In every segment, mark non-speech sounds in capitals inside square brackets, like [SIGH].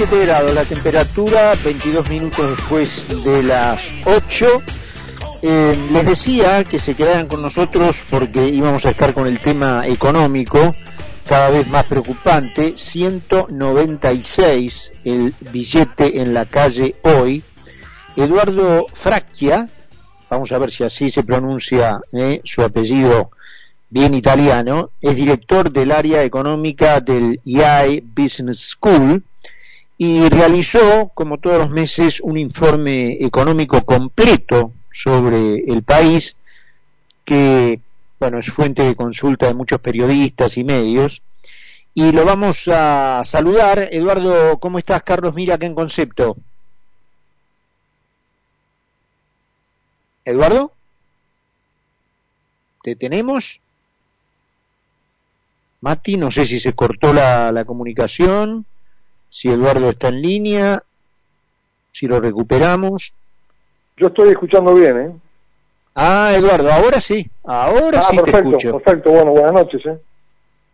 17 grados la temperatura, 22 minutos después de las 8. Eh, les decía que se quedaran con nosotros porque íbamos a estar con el tema económico cada vez más preocupante. 196 el billete en la calle hoy. Eduardo Fracchia, vamos a ver si así se pronuncia eh, su apellido bien italiano, es director del área económica del IAE Business School y realizó, como todos los meses, un informe económico completo sobre el país que, bueno, es fuente de consulta de muchos periodistas y medios. Y lo vamos a saludar. Eduardo, ¿cómo estás? Carlos Mira, ¿qué en concepto? Eduardo, ¿te tenemos? Mati, no sé si se cortó la, la comunicación, si Eduardo está en línea, si lo recuperamos. Yo estoy escuchando bien, ¿eh? Ah, Eduardo, ahora sí, ahora ah, sí perfecto, te escucho. Perfecto, bueno, buenas noches, ¿eh?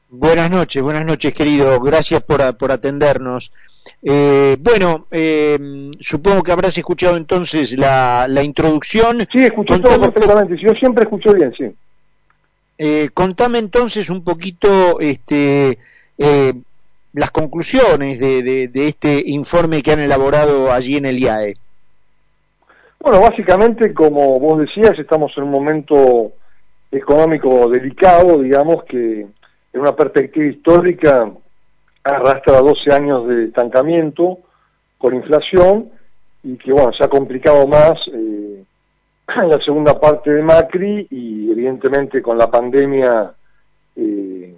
Buenas noches, buenas noches, querido. Gracias por, por atendernos. Eh, bueno, eh, supongo que habrás escuchado entonces la, la introducción. Sí, escuché todo perfectamente. Yo siempre escucho bien, sí. Eh, contame entonces un poquito este, las conclusiones de, este informe que han elaborado allí en el IAE. Bueno, básicamente, como vos decías, estamos en un momento económico delicado, digamos, que en una perspectiva histórica arrastra 12 años de estancamiento con inflación y que, bueno, se ha complicado más eh, [CLEARS THROAT] en la segunda parte de Macri y evidentemente con la pandemia eh,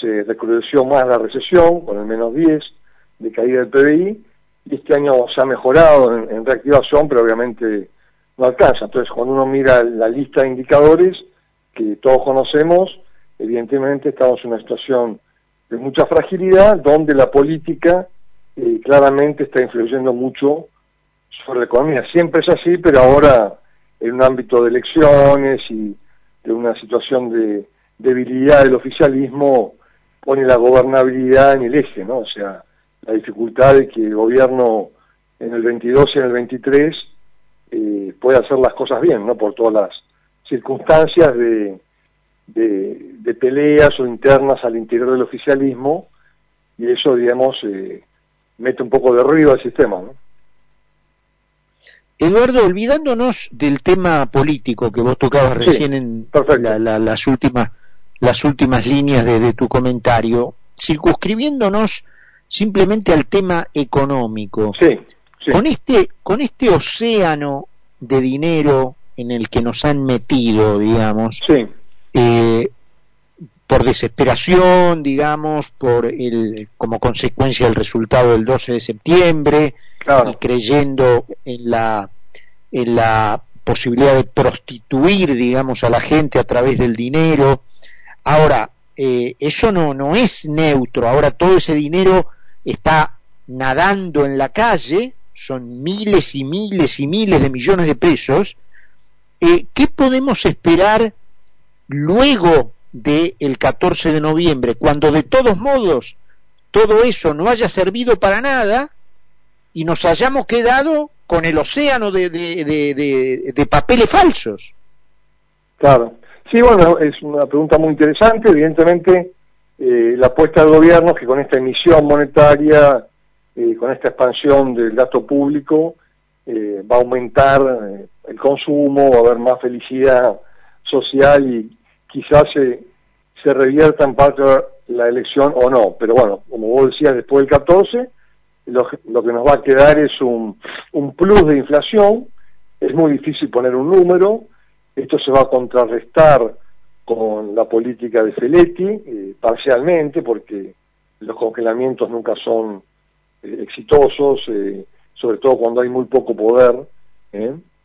se recrudeció más la recesión, con el menos 10 de caída del PBI, y este año se ha mejorado en, reactivación, pero obviamente no alcanza. Entonces, cuando uno mira la lista de indicadores que todos conocemos, evidentemente estamos en una situación de mucha fragilidad, donde la política eh, claramente está influyendo mucho sobre la economía. Siempre es así, pero ahora en un ámbito de elecciones y de una situación de debilidad del oficialismo, pone la gobernabilidad en el eje, ¿no? O sea, la dificultad de que el gobierno en el 22 y en el 23 eh, pueda hacer las cosas bien, ¿no? Por todas las circunstancias de, de, de, peleas o internas al interior del oficialismo y eso, digamos, eh, mete un poco de ruido al sistema, ¿no? Eduardo, olvidándonos del tema político que vos tocabas Sí, recién en perfecto. la, la, las últimas las últimas líneas de, de tu comentario, circunscribiéndonos simplemente al tema económico. Sí, sí. Con este con este océano de dinero en el que nos han metido, digamos, Sí, eh, por desesperación, digamos, por el como consecuencia del resultado del 12 de septiembre, y creyendo en la en la posibilidad de prostituir digamos a la gente a través del dinero ahora eh, eso no no es neutro ahora todo ese dinero está nadando en la calle son miles y miles y miles de millones de pesos eh, qué podemos esperar luego del el 14 de noviembre cuando de todos modos todo eso no haya servido para nada y nos hayamos quedado con el océano de, de, de, de, de papeles falsos. Claro. Sí, bueno, es una pregunta muy interesante. Evidentemente, eh, la apuesta del gobierno es que con esta emisión monetaria, eh, con esta expansión del gasto público, eh, va a aumentar el consumo, va a haber más felicidad social y quizás se, se revierta en parte la elección o no. Pero bueno, como vos decías, después del 14, lo, lo que nos va a quedar es un, un plus de inflación. Es muy difícil poner un número. Esto se va a contrarrestar con la política de Feletti, eh, parcialmente, porque los congelamientos nunca son eh, exitosos, eh, sobre todo cuando hay muy poco poder.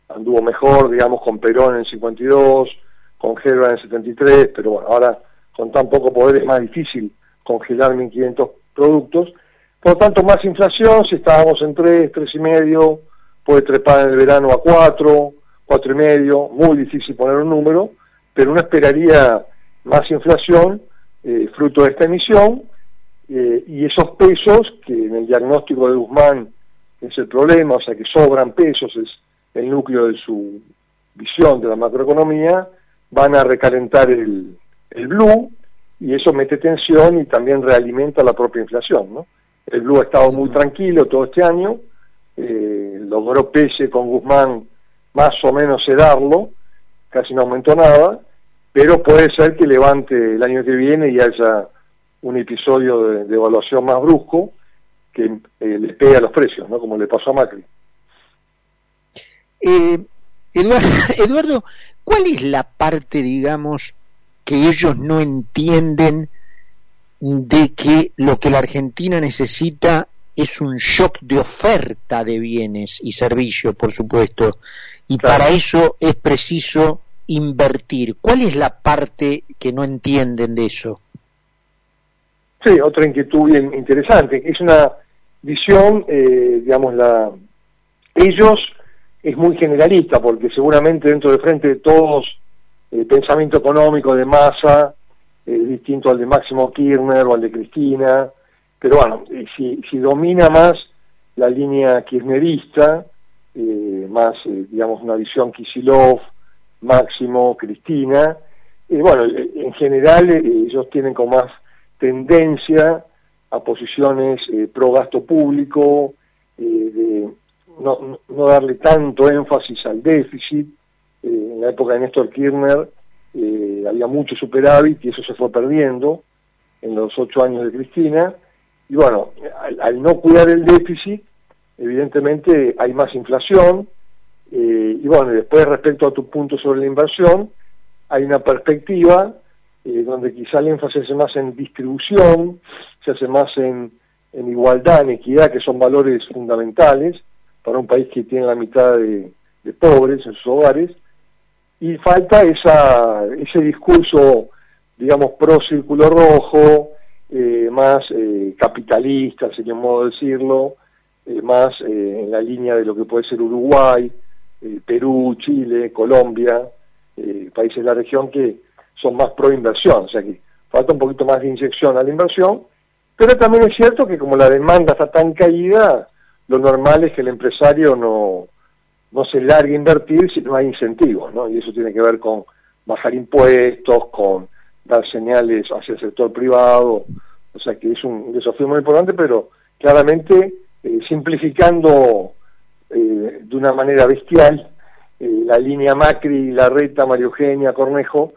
Anduvo mejor, digamos, con Perón en el 52, con Gerba en el 73, pero bueno, ahora con tan poco poder es más difícil congelar 1.500 productos. Por lo tanto, más inflación, si estábamos en 3, 3 y medio, puede trepar en el verano a 4, cuatro y medio, muy difícil poner un número, pero uno esperaría más inflación, eh, fruto de esta emisión, eh, y esos pesos, que en el diagnóstico de Guzmán es el problema, o sea que sobran pesos, es el núcleo de su visión de la macroeconomía, van a recalentar el, el blue y eso mete tensión y también realimenta la propia inflación. ¿no? El blue ha estado muy tranquilo todo este año, eh, logró pese con Guzmán más o menos sedarlo, casi no aumentó nada, pero puede ser que levante el año que viene y haya un episodio de, evaluación más brusco que eh, le pega a los precios, ¿no? como le pasó a Macri. Eh, [LAUGHS] Eduardo, ¿cuál es la parte, digamos, que ellos no entienden de que lo que la Argentina necesita es un shock de oferta de bienes y servicios, por supuesto, y para eso es preciso invertir. ¿Cuál es la parte que no entienden de eso? Sí, otra inquietud bien interesante. Es una visión, eh, digamos, la ellos es muy generalista porque seguramente dentro de frente de todos el pensamiento económico de masa es distinto al de Máximo Kirchner o al de Cristina, pero bueno, si, domina más la línea kirchnerista, eh, más, eh, digamos, una visión Kisilov, Máximo, Cristina, bueno, en general ellos tienen como más tendencia a posiciones eh, pro gasto público, eh, de no, no, darle tanto énfasis al déficit. Eh, en la época de Néstor Kirchner había mucho superávit y eso se fue perdiendo en los ocho años de Cristina. Y bueno, al, no cuidar el déficit, evidentemente hay más inflación. y bueno, después respecto a tu punto sobre la inversión, hay una perspectiva eh, donde quizá el énfasis se más en distribución, se hace más en, igualdad, en equidad, que son valores fundamentales para un país que tiene la mitad de, pobres en sus hogares, y falta esa, ese discurso, digamos, pro círculo rojo, eh, más eh, capitalista, sería un modo de decirlo, más en la línea de lo que puede ser Uruguay, Perú, Chile, Colombia, países de la región que son más pro inversión, o sea que falta un poquito más de inyección a la inversión, pero también es cierto que como la demanda está tan caída, lo normal es que el empresario no, no se largue a invertir si no hay incentivos, ¿no? Y eso tiene que ver con bajar impuestos, con dar señales hacia el sector privado, o sea que es un desafío muy importante, pero claramente eh, simplificando eh, de una manera bestial eh, la línea Macri, la reta, Mario Eugenia, Cornejo,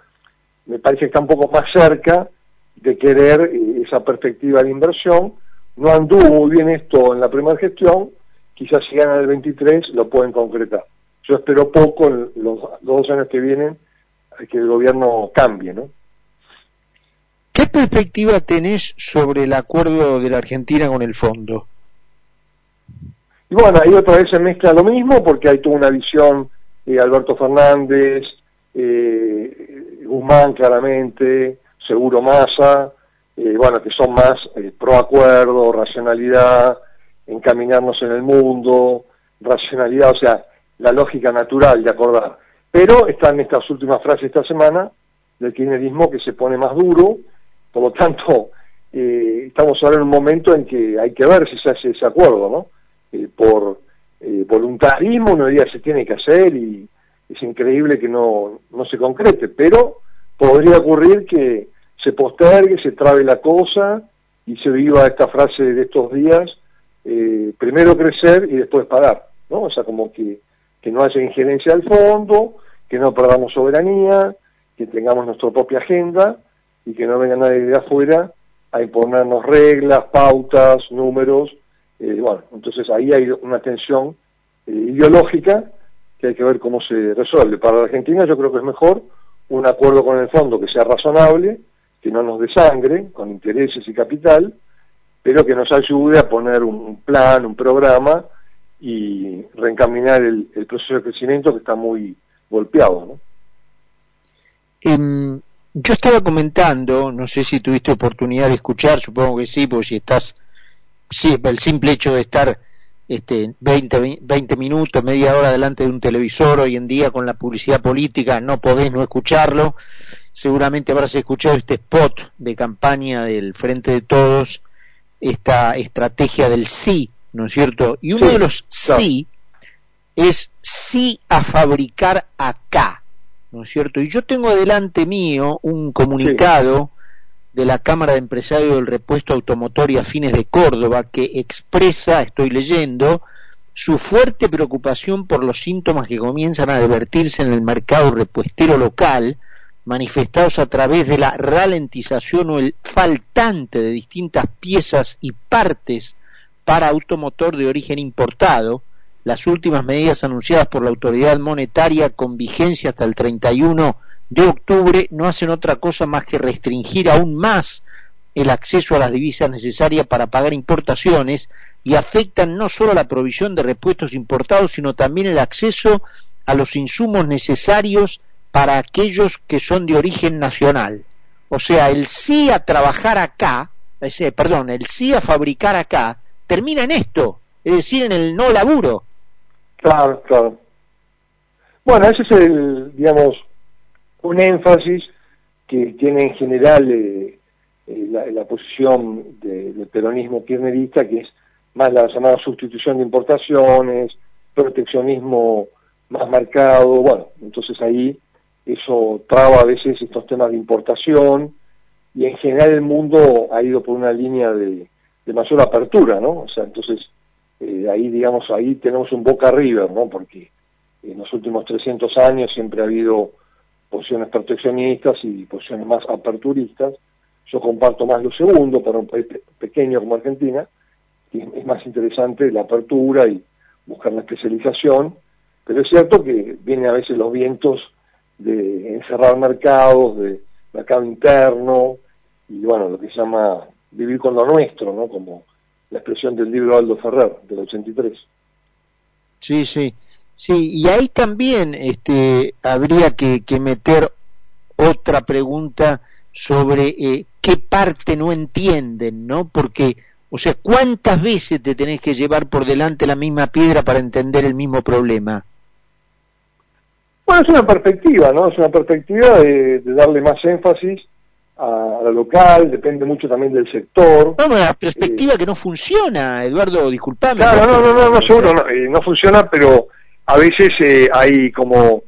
me parece que está un poco más cerca de querer esa perspectiva de inversión. No anduvo muy bien esto en la primera gestión, quizás si ganan el 23 lo pueden concretar. Yo espero poco en los, dos años que vienen que el gobierno cambie, ¿no? ¿Qué perspectiva tenés sobre el acuerdo de la Argentina con el fondo? Y bueno, ahí otra vez se mezcla lo mismo porque hay toda una visión de Alberto Fernández, eh, Guzmán claramente, Seguro Massa, eh, bueno, que son más eh, pro acuerdo, racionalidad, encaminarnos en el mundo, racionalidad, o sea, la lógica natural de acordar. Pero están estas últimas frases esta semana del kirchnerismo que se pone más duro, por lo tanto, eh, estamos ahora en un momento en que hay que ver si se hace ese acuerdo, ¿no? por voluntarismo uno diría se tiene que hacer y es increíble que no, no se concrete, pero podría ocurrir que se postergue, se trabe la cosa y se viva esta frase de estos días, eh, primero crecer y después pagar, ¿no? O sea, como que, que no haya injerencia al fondo, que no perdamos soberanía, que tengamos nuestra propia agenda y que no venga nadie de afuera a imponernos reglas, pautas, números. Eh, bueno, entonces ahí hay una tensión eh, ideológica que hay que ver cómo se resuelve. Para la Argentina yo creo que es mejor un acuerdo con el fondo que sea razonable, que no nos desangre con intereses y capital, pero que nos ayude a poner un plan, un programa y reencaminar el, proceso de crecimiento que está muy golpeado. ¿no? Em, yo estaba comentando, no sé si tuviste oportunidad de escuchar, supongo que sí, porque si estás, sí, el simple hecho de estar este, 20, 20 minutos, media hora delante de un televisor, hoy en día con la publicidad política no podés no escucharlo, seguramente habrás escuchado este spot de campaña del Frente de Todos esta estrategia del sí, ¿no es cierto? Y uno de los sí es sí a fabricar acá, ¿no es cierto? Y yo tengo delante mío un comunicado de la Cámara de Empresarios del Repuesto Automotor y Afines de Córdoba que expresa, estoy leyendo, su fuerte preocupación por los síntomas que comienzan a advertirse en el mercado repuestero local, manifestados a través de la ralentización o el faltante de distintas piezas y partes para automotor de origen importado, las últimas medidas anunciadas por la autoridad monetaria con vigencia hasta el 31 de octubre no hacen otra cosa más que restringir aún más el acceso a las divisas necesarias para pagar importaciones y afectan no solo la provisión de repuestos importados, sino también el acceso a los insumos necesarios para aquellos que son de origen nacional. O sea, el sí a trabajar acá, perdón, el sí a fabricar acá, termina en esto, es decir, en el no laburo. Claro. Bueno, ese es el, digamos, un énfasis que tiene en general eh, eh, la, posición del peronismo kirchnerista, que es más la llamada sustitución de importaciones, proteccionismo más marcado, bueno, entonces ahí eso traba a veces estos temas de importación y en general el mundo ha ido por una línea de, mayor apertura, ¿no? O sea, entonces eh, ahí digamos, ahí tenemos un boca river, ¿no? Porque en los últimos 300 años siempre ha habido posiciones proteccionistas y posiciones más aperturistas. Yo comparto más lo segundo para un país pequeño como Argentina, y es más interesante la apertura y buscar la especialización, pero es cierto que vienen a veces los vientos de encerrar mercados, de mercado interno, y bueno, lo que se llama vivir con lo nuestro, ¿no? Como la expresión del libro Aldo Ferrer, del 83. Sí, sí. Sí, y ahí también este, habría que, meter otra pregunta sobre eh, qué parte no entienden, ¿no? Porque, o sea, ¿cuántas veces te tenés que llevar por delante la misma piedra para entender el mismo problema? Bueno, es una perspectiva, ¿no? Es una perspectiva de, darle más énfasis a, la local, depende mucho también del sector. No, una perspectiva eh, que no funciona, Eduardo, disculpame. Claro, no, no, no, no, seguro, no, eh, no funciona, pero a veces eh, hay como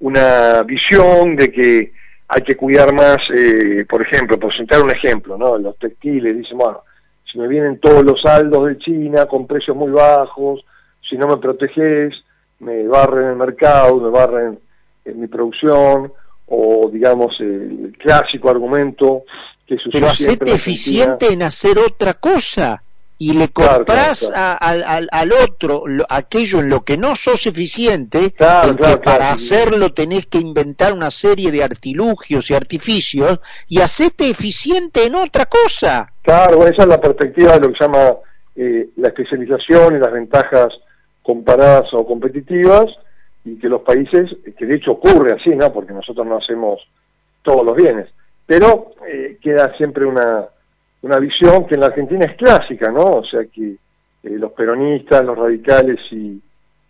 una visión de que hay que cuidar más, eh, por ejemplo, por citar un ejemplo, ¿no? Los textiles dicen, bueno, si me vienen todos los saldos de China con precios muy bajos, si no me proteges, me barren el mercado, me barren en mi producción, o digamos el clásico argumento que sucede. Pero hacete eficiente en hacer otra cosa y le compras al, otro aquello en lo que no sos eficiente, que para hacerlo tenés que inventar una serie de artilugios y artificios, y hacete eficiente en otra cosa. Claro, esa es la perspectiva de lo que se llama eh, la especialización y las ventajas comparadas o competitivas, y que los países, que de hecho ocurre así, ¿no? Porque nosotros no hacemos todos los bienes, pero eh, queda siempre una una visión que en la Argentina es clásica, ¿no? O sea que eh, los peronistas, los radicales y,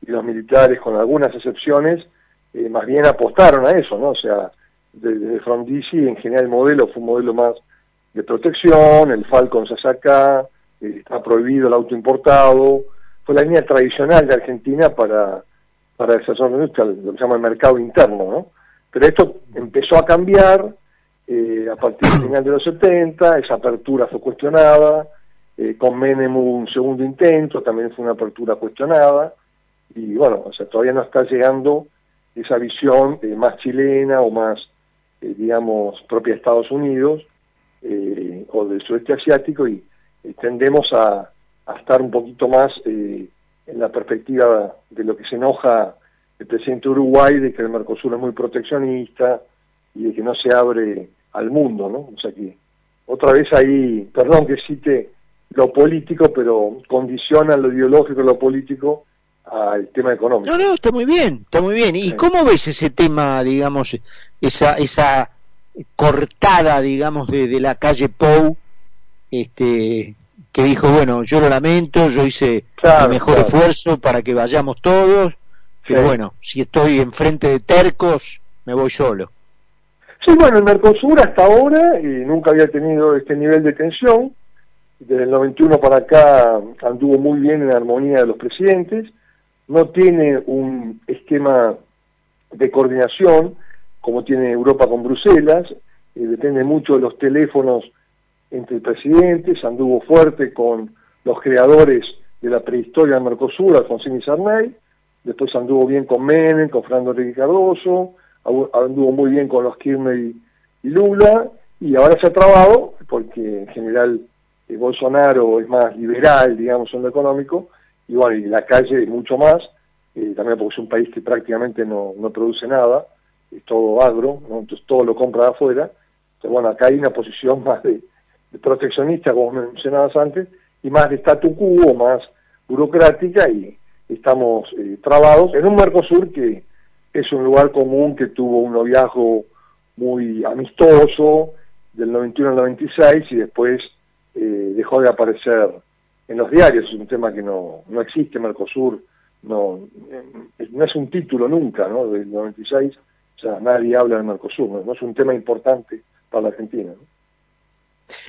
los militares, con algunas excepciones, eh, más bien apostaron a eso, ¿no? O sea, desde Frondizi en general el modelo fue un modelo más de protección, el Falcon se saca, eh, está prohibido el auto importado, fue la línea tradicional de Argentina para, para el sector lo que se llama el mercado interno, ¿no? Pero esto empezó a cambiar, eh, a partir del final de los 70, esa apertura fue cuestionada, eh, con Menem hubo un segundo intento, también fue una apertura cuestionada, y bueno, o sea, todavía no está llegando esa visión eh, más chilena o más, digamos, propia de Estados Unidos o del sudeste asiático, y tendemos a, estar un poquito más en la perspectiva de lo que se enoja el presidente Uruguay, de que el Mercosur es muy proteccionista y de que no se abre al mundo, ¿no? O sea que otra vez ahí, perdón que cite lo político, pero condiciona lo ideológico lo político al tema económico. No, no, está muy bien, está muy bien. ¿Y cómo ves ese tema, digamos, esa esa cortada, digamos, de, la calle Pou, este, que dijo, bueno, yo lo lamento, yo hice el mejor esfuerzo para que vayamos todos, pero bueno, si estoy enfrente de tercos, me voy solo. Sí, bueno, el Mercosur hasta ahora nunca había tenido este nivel de tensión. desde el 91 para acá anduvo muy bien en armonía de los presidentes, no tiene un esquema de coordinación como tiene Europa con Bruselas, eh, depende mucho de los teléfonos entre presidentes, anduvo fuerte con los creadores de la prehistoria del Mercosur, Alfonsín y Sarney, después anduvo bien con Menem, con Fernando Enrique Cardoso, anduvo muy bien con los Kirchner y, Lula, y ahora se ha trabado, porque en general eh, Bolsonaro es más liberal, digamos, en lo económico, y bueno, y la calle mucho más, eh, también porque es un país que prácticamente no, produce nada, es todo agro, entonces todo lo compra de afuera, entonces bueno, acá hay una posición [LAUGHS] más de, proteccionista, como mencionabas antes, y más de statu quo, más burocrática, y estamos eh, trabados en un Mercosur que es un lugar común que tuvo un noviazgo muy amistoso del 91 al 96 y después eh, dejó de aparecer en los diarios, es un tema que no, no existe, Mercosur no, eh, no es un título nunca, ¿no? Del 96, o sea, nadie habla del Mercosur, no, es un tema importante para la Argentina.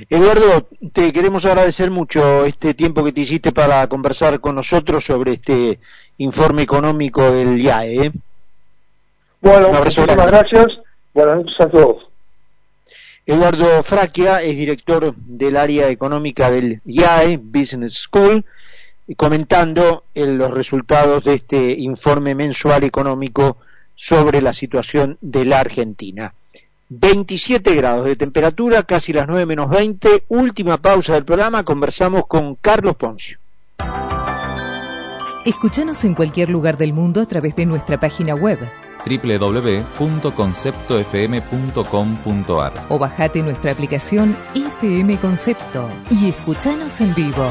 Eduardo, te queremos agradecer mucho este tiempo que te hiciste para conversar con nosotros sobre este informe económico del IAE. ¿eh? Bueno, muchísimas gracias. Buenas noches a todos. Eduardo Fraquia es director del área económica del IAE Business School, comentando los resultados de este informe mensual económico sobre la situación de la Argentina. 27 grados de temperatura, casi las 9 menos 20. Última pausa del programa, conversamos con Carlos Poncio. Escúchanos en cualquier lugar del mundo a través de nuestra página web www.conceptofm.com.ar o bajate nuestra aplicación FM Concepto y escúchanos en vivo.